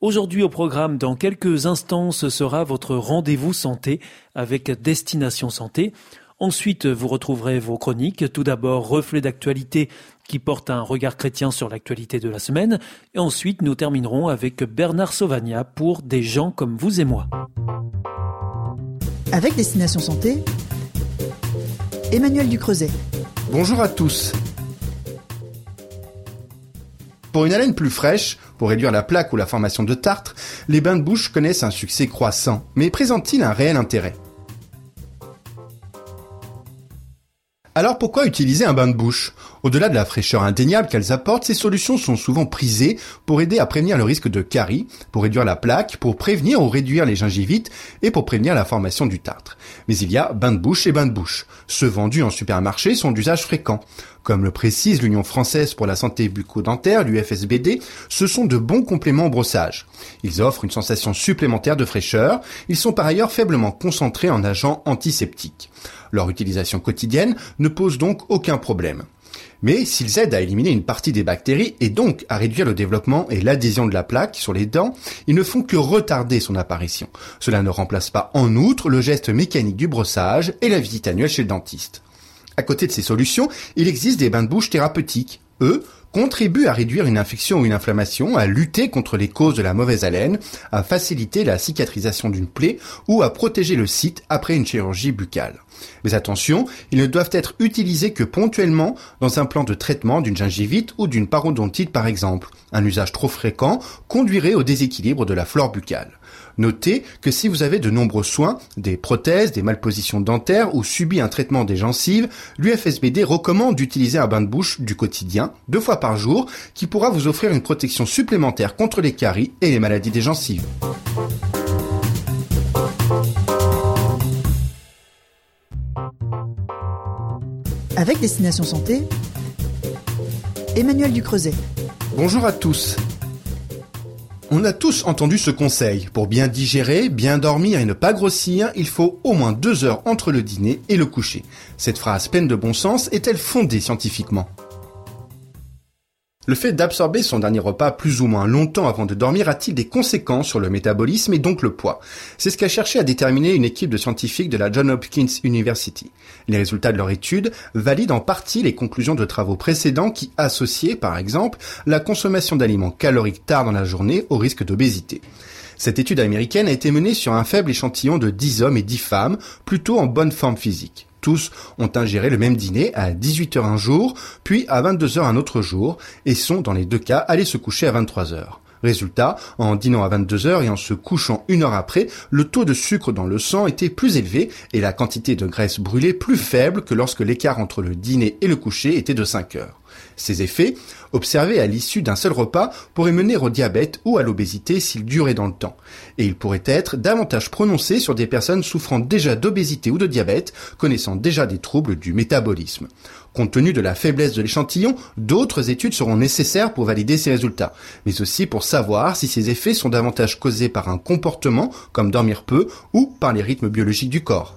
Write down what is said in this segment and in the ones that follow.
Aujourd'hui au programme, dans quelques instants, ce sera votre rendez-vous santé avec Destination Santé. Ensuite, vous retrouverez vos chroniques. Tout d'abord, reflet d'actualité qui porte un regard chrétien sur l'actualité de la semaine. Et ensuite, nous terminerons avec Bernard Sauvagna pour Des gens comme vous et moi. Avec Destination Santé, Emmanuel Ducreuset. Bonjour à tous. Pour une haleine plus fraîche, pour réduire la plaque ou la formation de tartre, les bains de bouche connaissent un succès croissant, mais présentent-ils un réel intérêt? Alors pourquoi utiliser un bain de bouche? Au-delà de la fraîcheur indéniable qu'elles apportent, ces solutions sont souvent prisées pour aider à prévenir le risque de carie, pour réduire la plaque, pour prévenir ou réduire les gingivites et pour prévenir la formation du tartre. Mais il y a bain de bouche et bain de bouche. Ceux vendus en supermarché sont d'usage fréquent. Comme le précise l'Union française pour la santé bucco-dentaire, l'UFSBD, ce sont de bons compléments au brossage. Ils offrent une sensation supplémentaire de fraîcheur. Ils sont par ailleurs faiblement concentrés en agents antiseptiques. Leur utilisation quotidienne ne pose donc aucun problème. Mais s'ils aident à éliminer une partie des bactéries et donc à réduire le développement et l'adhésion de la plaque sur les dents, ils ne font que retarder son apparition. Cela ne remplace pas en outre le geste mécanique du brossage et la visite annuelle chez le dentiste. À côté de ces solutions, il existe des bains de bouche thérapeutiques. Eux contribuent à réduire une infection ou une inflammation, à lutter contre les causes de la mauvaise haleine, à faciliter la cicatrisation d'une plaie ou à protéger le site après une chirurgie buccale. Mais attention, ils ne doivent être utilisés que ponctuellement dans un plan de traitement d'une gingivite ou d'une parodontite par exemple. Un usage trop fréquent conduirait au déséquilibre de la flore buccale. Notez que si vous avez de nombreux soins, des prothèses, des malpositions dentaires ou subi un traitement des gencives, l'UFSBD recommande d'utiliser un bain de bouche du quotidien, deux fois par jour, qui pourra vous offrir une protection supplémentaire contre les caries et les maladies des gencives. Avec Destination Santé, Emmanuel Ducreuset. Bonjour à tous. On a tous entendu ce conseil. Pour bien digérer, bien dormir et ne pas grossir, il faut au moins deux heures entre le dîner et le coucher. Cette phrase pleine de bon sens est-elle fondée scientifiquement? Le fait d'absorber son dernier repas plus ou moins longtemps avant de dormir a-t-il des conséquences sur le métabolisme et donc le poids? C'est ce qu'a cherché à déterminer une équipe de scientifiques de la Johns Hopkins University. Les résultats de leur étude valident en partie les conclusions de travaux précédents qui associaient, par exemple, la consommation d'aliments caloriques tard dans la journée au risque d'obésité. Cette étude américaine a été menée sur un faible échantillon de 10 hommes et 10 femmes, plutôt en bonne forme physique. Tous ont ingéré le même dîner à 18h un jour, puis à 22h un autre jour, et sont dans les deux cas allés se coucher à 23h. Résultat, en dînant à 22h et en se couchant une heure après, le taux de sucre dans le sang était plus élevé et la quantité de graisse brûlée plus faible que lorsque l'écart entre le dîner et le coucher était de 5 heures. Ces effets, observés à l'issue d'un seul repas, pourraient mener au diabète ou à l'obésité s'ils duraient dans le temps. Et ils pourraient être davantage prononcés sur des personnes souffrant déjà d'obésité ou de diabète, connaissant déjà des troubles du métabolisme. Compte tenu de la faiblesse de l'échantillon, d'autres études seront nécessaires pour valider ces résultats, mais aussi pour savoir si ces effets sont davantage causés par un comportement, comme dormir peu, ou par les rythmes biologiques du corps.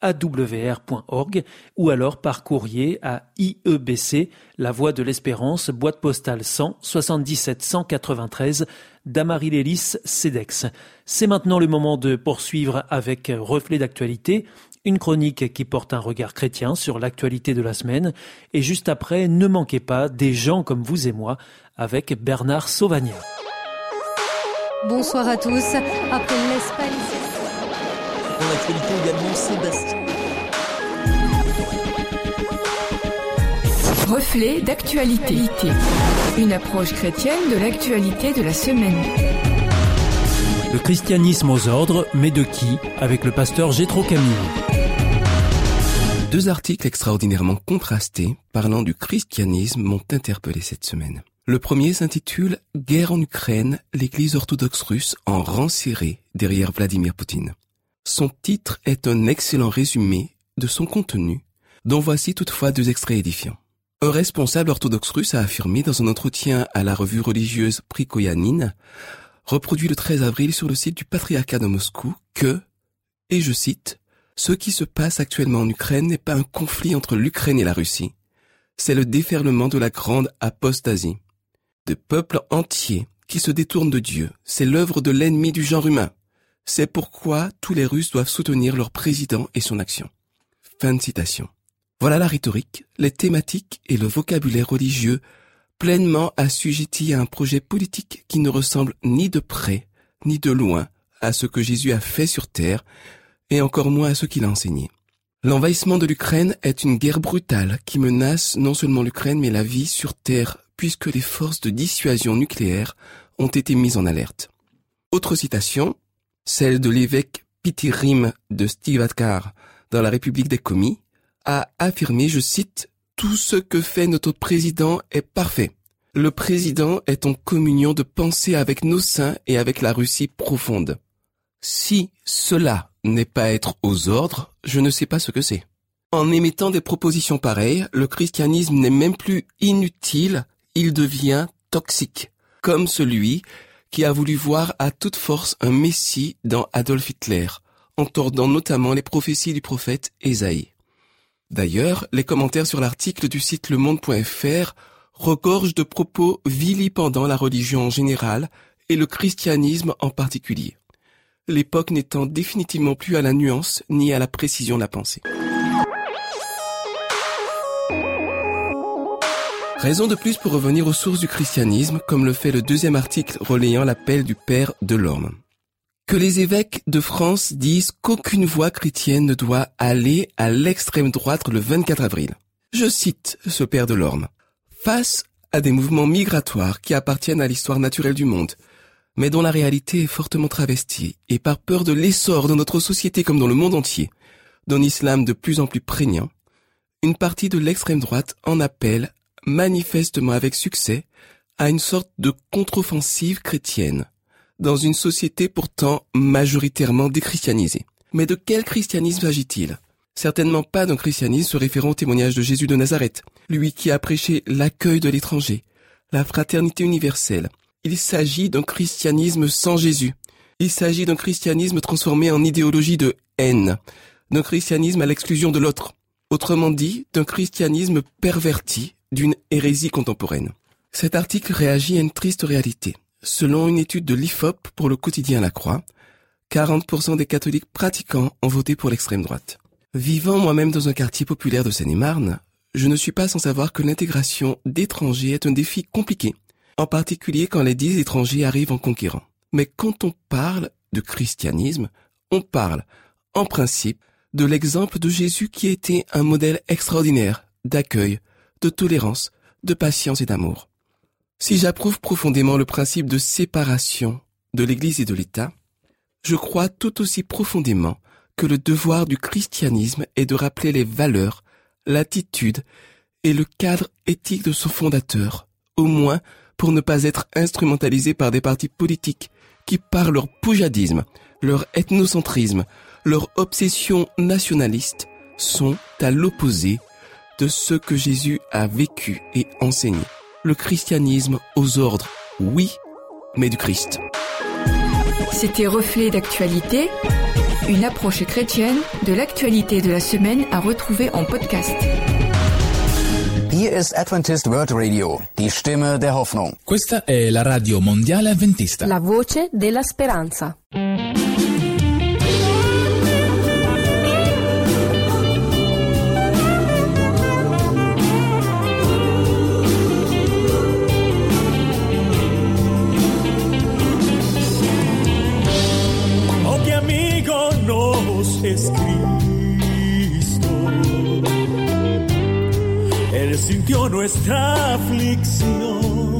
awr.org ou alors par courrier à IEBC, La Voie de l'Espérance, boîte postale 100 77 193 Damary-Lélis, CEDEX. C'est maintenant le moment de poursuivre avec Reflet d'actualité, une chronique qui porte un regard chrétien sur l'actualité de la semaine. Et juste après, ne manquez pas des gens comme vous et moi avec Bernard Sauvagna. Bonsoir à tous. Dans l'actualité également, Sébastien. Reflet d'actualité. Une approche chrétienne de l'actualité de la semaine. Le christianisme aux ordres, mais de qui Avec le pasteur Gétro Camille. Deux articles extraordinairement contrastés parlant du christianisme m'ont interpellé cette semaine. Le premier s'intitule Guerre en Ukraine, l'église orthodoxe russe en rang serré derrière Vladimir Poutine. Son titre est un excellent résumé de son contenu, dont voici toutefois deux extraits édifiants. Un responsable orthodoxe russe a affirmé dans un entretien à la revue religieuse Prikoyanine, reproduit le 13 avril sur le site du patriarcat de Moscou, que, et je cite, ce qui se passe actuellement en Ukraine n'est pas un conflit entre l'Ukraine et la Russie, c'est le déferlement de la grande apostasie. De peuples entiers qui se détournent de Dieu, c'est l'œuvre de l'ennemi du genre humain. C'est pourquoi tous les Russes doivent soutenir leur président et son action. Fin de citation. Voilà la rhétorique, les thématiques et le vocabulaire religieux pleinement assujettis à un projet politique qui ne ressemble ni de près ni de loin à ce que Jésus a fait sur terre et encore moins à ce qu'il a enseigné. L'envahissement de l'Ukraine est une guerre brutale qui menace non seulement l'Ukraine mais la vie sur terre puisque les forces de dissuasion nucléaire ont été mises en alerte. Autre citation, celle de l'évêque Pitirim de Stivatkar dans la République des Commis, a affirmé, je cite, Tout ce que fait notre président est parfait. Le président est en communion de pensée avec nos saints et avec la Russie profonde. Si cela n'est pas être aux ordres, je ne sais pas ce que c'est. En émettant des propositions pareilles, le christianisme n'est même plus inutile, il devient toxique, comme celui qui a voulu voir à toute force un Messie dans Adolf Hitler, en tordant notamment les prophéties du prophète Ésaïe. D'ailleurs, les commentaires sur l'article du site lemonde.fr regorgent de propos vilipendant la religion en général et le christianisme en particulier. L'époque n'étant définitivement plus à la nuance ni à la précision de la pensée. Raison de plus pour revenir aux sources du christianisme, comme le fait le deuxième article relayant l'appel du Père de l'Orme. Que les évêques de France disent qu'aucune voix chrétienne ne doit aller à l'extrême droite le 24 avril. Je cite ce Père de l'Orme. Face à des mouvements migratoires qui appartiennent à l'histoire naturelle du monde, mais dont la réalité est fortement travestie, et par peur de l'essor dans notre société comme dans le monde entier, d'un islam de plus en plus prégnant, une partie de l'extrême droite en appelle manifestement avec succès, à une sorte de contre-offensive chrétienne, dans une société pourtant majoritairement déchristianisée. Mais de quel christianisme s'agit-il? Certainement pas d'un christianisme se référant au témoignage de Jésus de Nazareth, lui qui a prêché l'accueil de l'étranger, la fraternité universelle. Il s'agit d'un christianisme sans Jésus. Il s'agit d'un christianisme transformé en idéologie de haine, d'un christianisme à l'exclusion de l'autre. Autrement dit, d'un christianisme perverti d'une hérésie contemporaine. Cet article réagit à une triste réalité. Selon une étude de l'IFOP pour le quotidien La Croix, 40% des catholiques pratiquants ont voté pour l'extrême droite. Vivant moi-même dans un quartier populaire de Seine-et-Marne, je ne suis pas sans savoir que l'intégration d'étrangers est un défi compliqué, en particulier quand les dix étrangers arrivent en conquérant. Mais quand on parle de christianisme, on parle, en principe, de l'exemple de Jésus qui était un modèle extraordinaire d'accueil, de tolérance, de patience et d'amour. Si j'approuve profondément le principe de séparation de l'Église et de l'État, je crois tout aussi profondément que le devoir du christianisme est de rappeler les valeurs, l'attitude et le cadre éthique de son fondateur, au moins pour ne pas être instrumentalisé par des partis politiques qui, par leur poujadisme, leur ethnocentrisme, leur obsession nationaliste, sont à l'opposé de ce que Jésus a vécu et enseigné. Le christianisme aux ordres, oui, mais du Christ. C'était Reflet d'actualité, une approche chrétienne de l'actualité de la semaine à retrouver en podcast. Hier ist Adventist World Radio, la nuestra aflicción.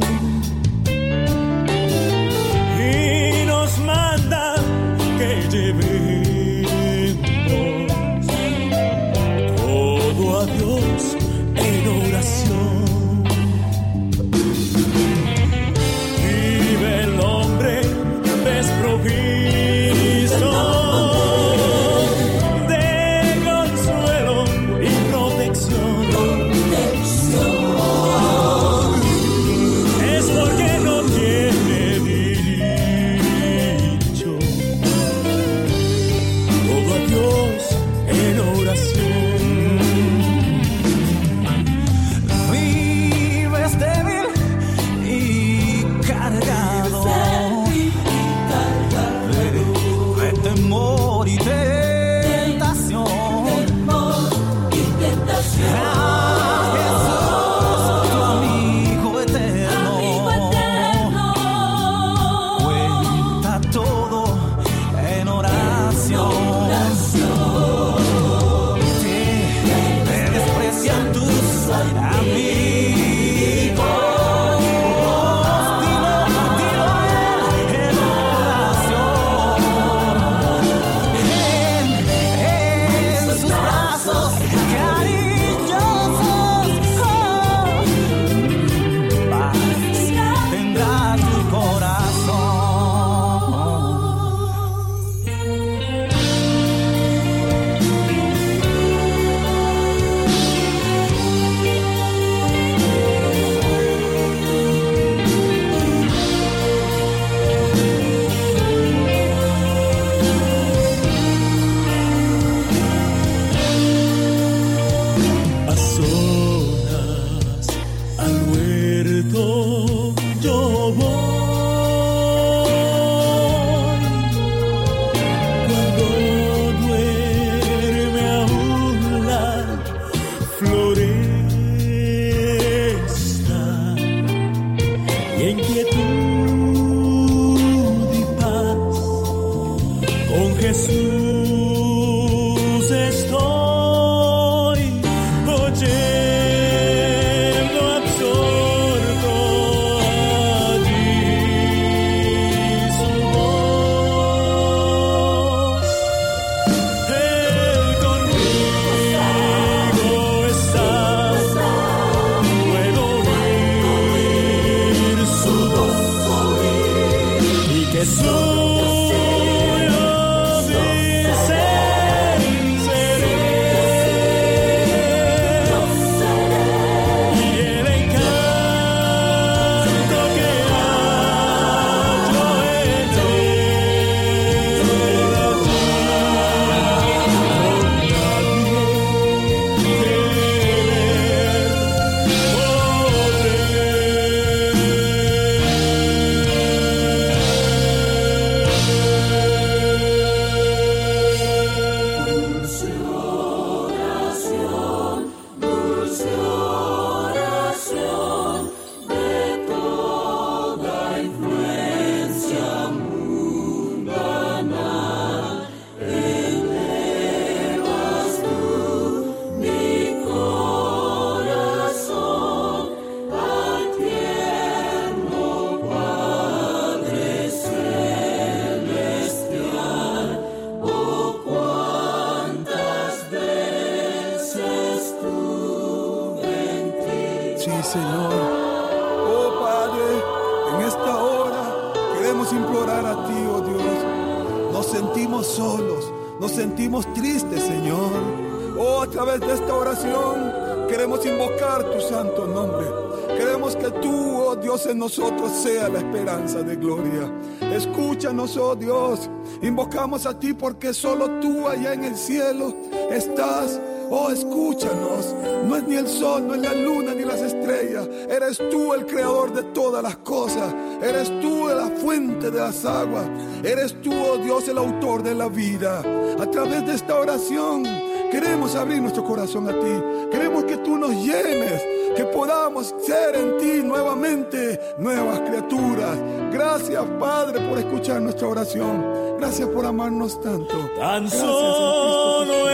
En nosotros sea la esperanza de gloria. Escúchanos, oh Dios. Invocamos a ti porque solo tú allá en el cielo estás. Oh, escúchanos. No es ni el sol, no es la luna, ni las estrellas. Eres tú el creador de todas las cosas. Eres tú la fuente de las aguas. Eres tú, oh Dios, el autor de la vida. A través de esta oración queremos abrir nuestro corazón a ti. Queremos que tú nos llenes que podamos ser en ti nuevamente nuevas criaturas. Gracias, Padre, por escuchar nuestra oración. Gracias por amarnos tanto. Tan Gracias, solo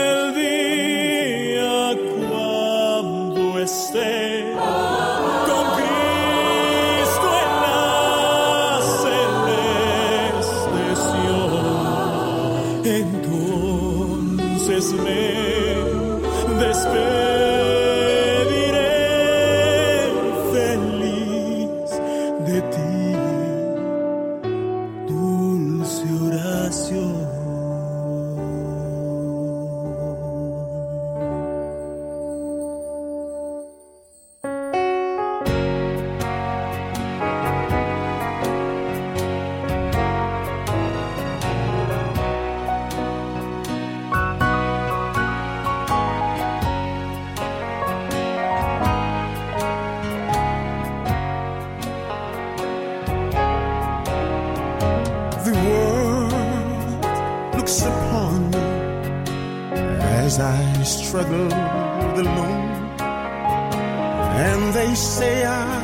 They say I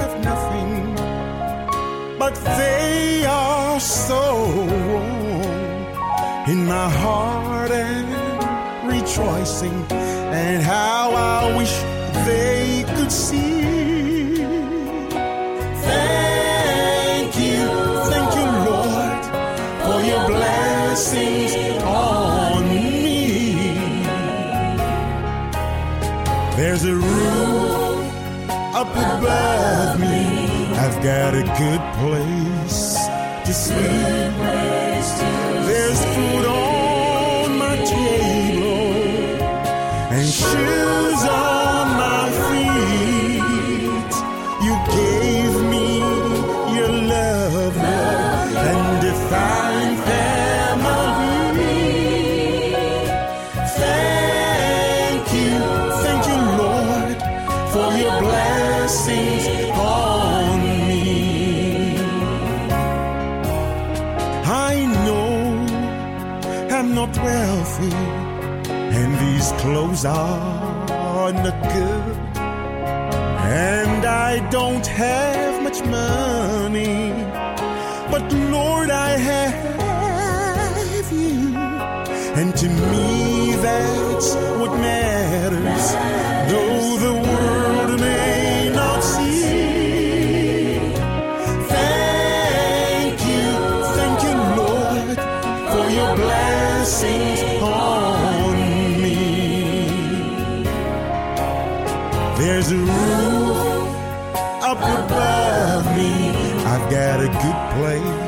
have nothing, but they are so wrong. In my heart and rejoicing, and how I wish they could see. Thank you, thank you, Lord, for your blessings on me. There's a roof up above me. I've got a good place to sleep. Clothes are not good. And I don't have much money, but Lord, I have you. And to me, that's what matters. Place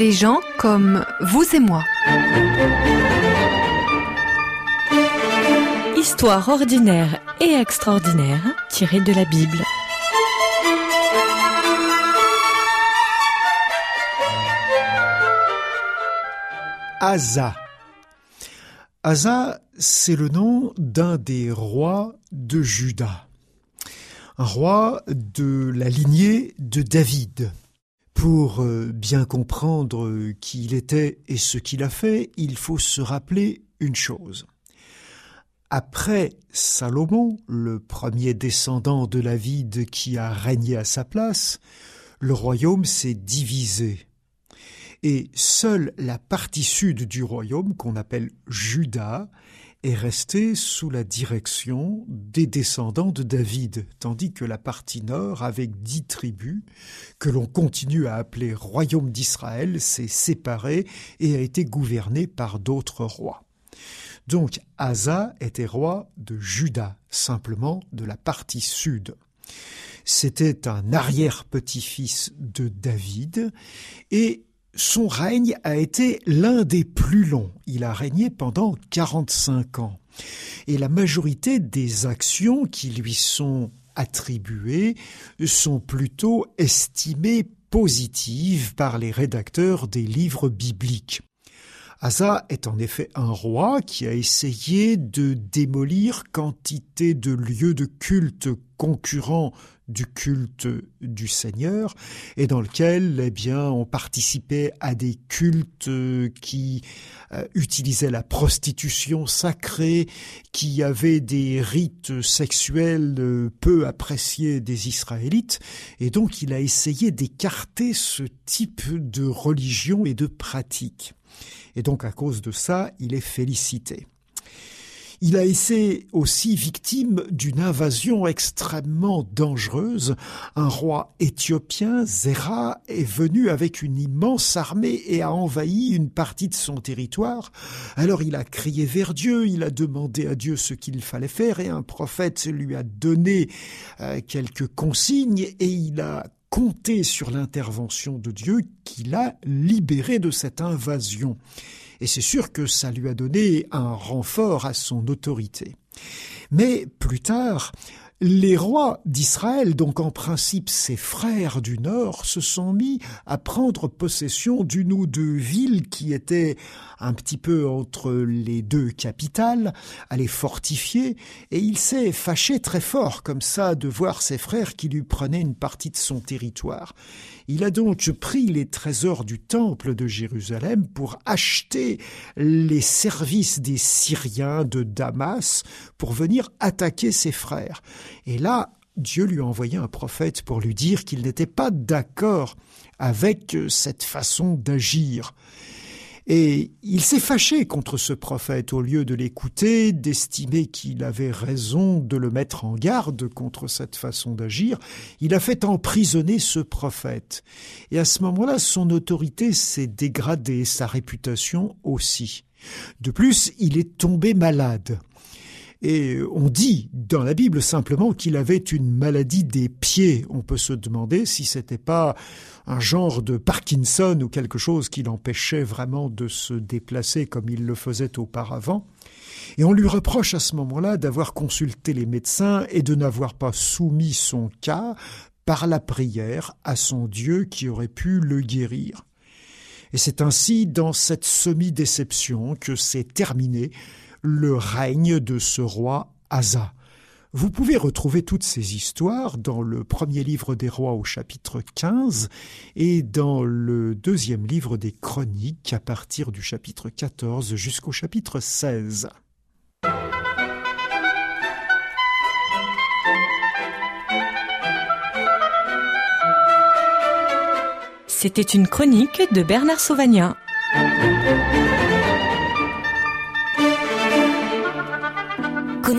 Des gens comme vous et moi. Histoire ordinaire et extraordinaire tirée de la Bible. Asa. Asa, c'est le nom d'un des rois de Juda. Un roi de la lignée de David. Pour euh, bien comprendre qui il était et ce qu'il a fait, il faut se rappeler une chose. Après Salomon, le premier descendant de David qui a régné à sa place, le royaume s'est divisé et seule la partie sud du royaume, qu'on appelle Juda, est restée sous la direction des descendants de David, tandis que la partie nord, avec dix tribus, que l'on continue à appeler royaume d'Israël, s'est séparée et a été gouvernée par d'autres rois. Donc Asa était roi de Juda, simplement de la partie sud. C'était un arrière-petit-fils de David et son règne a été l'un des plus longs. Il a régné pendant 45 ans. Et la majorité des actions qui lui sont attribuées sont plutôt estimées positives par les rédacteurs des livres bibliques. Asa est en effet un roi qui a essayé de démolir quantité de lieux de culte concurrents du culte du Seigneur et dans lequel eh bien on participait à des cultes qui euh, utilisaient la prostitution sacrée, qui avaient des rites sexuels euh, peu appréciés des Israélites et donc il a essayé d'écarter ce type de religion et de pratique. Et donc à cause de ça, il est félicité. Il a été aussi victime d'une invasion extrêmement dangereuse. Un roi éthiopien, Zéra, est venu avec une immense armée et a envahi une partie de son territoire. Alors il a crié vers Dieu, il a demandé à Dieu ce qu'il fallait faire et un prophète lui a donné euh, quelques consignes et il a compter sur l'intervention de Dieu qui l'a libéré de cette invasion. Et c'est sûr que ça lui a donné un renfort à son autorité. Mais plus tard, les rois d'Israël, donc en principe ses frères du Nord, se sont mis à prendre possession d'une ou deux villes qui étaient un petit peu entre les deux capitales, à les fortifier, et il s'est fâché très fort comme ça de voir ses frères qui lui prenaient une partie de son territoire. Il a donc pris les trésors du temple de Jérusalem pour acheter les services des Syriens de Damas pour venir attaquer ses frères. Et là, Dieu lui a envoyé un prophète pour lui dire qu'il n'était pas d'accord avec cette façon d'agir. Et il s'est fâché contre ce prophète au lieu de l'écouter, d'estimer qu'il avait raison de le mettre en garde contre cette façon d'agir. Il a fait emprisonner ce prophète. Et à ce moment-là, son autorité s'est dégradée, sa réputation aussi. De plus, il est tombé malade. Et on dit dans la Bible simplement qu'il avait une maladie des pieds. On peut se demander si c'était pas un genre de Parkinson ou quelque chose qui l'empêchait vraiment de se déplacer comme il le faisait auparavant. Et on lui reproche à ce moment-là d'avoir consulté les médecins et de n'avoir pas soumis son cas par la prière à son Dieu qui aurait pu le guérir. Et c'est ainsi dans cette semi-déception que s'est terminé le règne de ce roi Asa. Vous pouvez retrouver toutes ces histoires dans le premier livre des rois au chapitre 15 et dans le deuxième livre des chroniques à partir du chapitre 14 jusqu'au chapitre 16. C'était une chronique de Bernard Sauvagnat.